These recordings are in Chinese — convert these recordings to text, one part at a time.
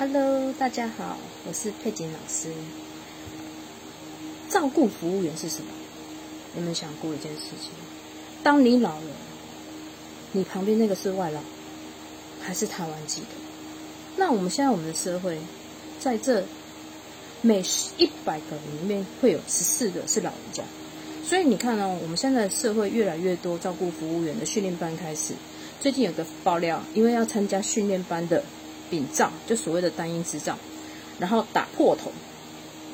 Hello，大家好，我是佩锦老师。照顾服务员是什么？有没有想过一件事情？当你老了，你旁边那个是外劳，还是台湾籍的？那我们现在我们的社会，在这每一百个里面会有十四个是老人家，所以你看哦，我们现在社会越来越多照顾服务员的训练班开始。最近有个爆料，因为要参加训练班的丙仗，就所谓的单音执照，然后打破头，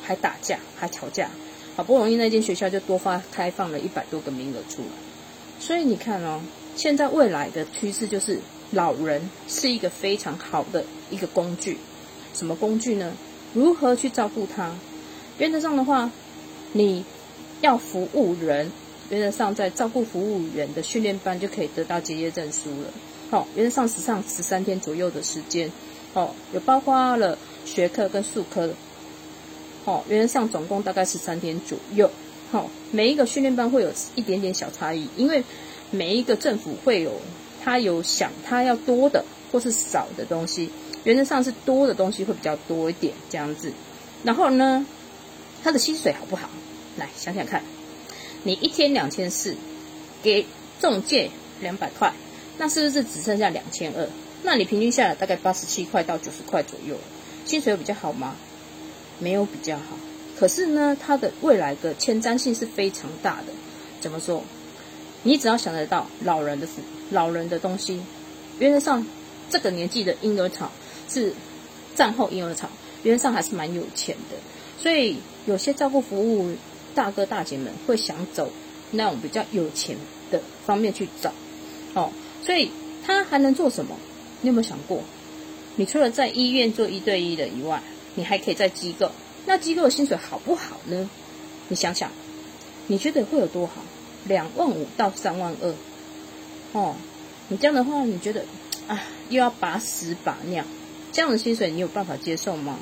还打架，还吵架，好不容易那间学校就多发开放了一百多个名额出来。所以你看哦，现在未来的趋势就是老人是一个非常好的一个工具。什么工具呢？如何去照顾他？原则上的话，你要服务人。原则上，在照顾服务员的训练班就可以得到结业证书了。好，原则上时上十三天左右的时间，哦，有包括了学科跟术科的。好，原则上总共大概是三天左右。好，每一个训练班会有一点点小差异，因为每一个政府会有他有想他要多的或是少的东西。原则上是多的东西会比较多一点这样子。然后呢，他的薪水好不好？来想想看。你一天两千四，给中介两百块，那是不是只剩下两千二？那你平均下来大概八十七块到九十块左右，薪水有比较好吗？没有比较好。可是呢，它的未来的前瞻性是非常大的。怎么说？你只要想得到老人的老人的东西，原则上这个年纪的婴儿潮是战后婴儿潮，原则上还是蛮有钱的。所以有些照顾服务。大哥大姐们会想走那种比较有钱的方面去找，哦，所以他还能做什么？你有没有想过？你除了在医院做一对一的以外，你还可以在机构。那机构的薪水好不好呢？你想想，你觉得会有多好？两万五到三万二，哦，你这样的话，你觉得啊，又要把屎把尿，这样的薪水你有办法接受吗？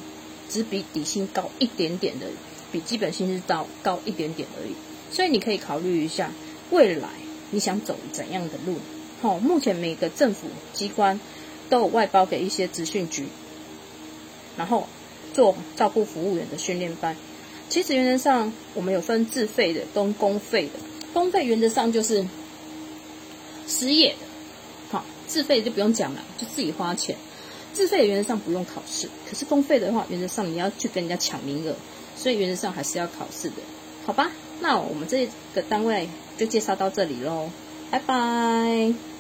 只比底薪高一点点的。比基本薪资高高一点点而已，所以你可以考虑一下未来你想走怎样的路。目前每个政府机关都有外包给一些资讯局，然后做照顾服务员的训练班。其实原则上我们有分自费的跟公费的，公费原则上就是失业的，好，自费就不用讲了，就自己花钱。自费原则上不用考试，可是公费的话，原则上你要去跟人家抢名额。所以原则上还是要考试的，好吧？那我们这个单位就介绍到这里喽，拜拜。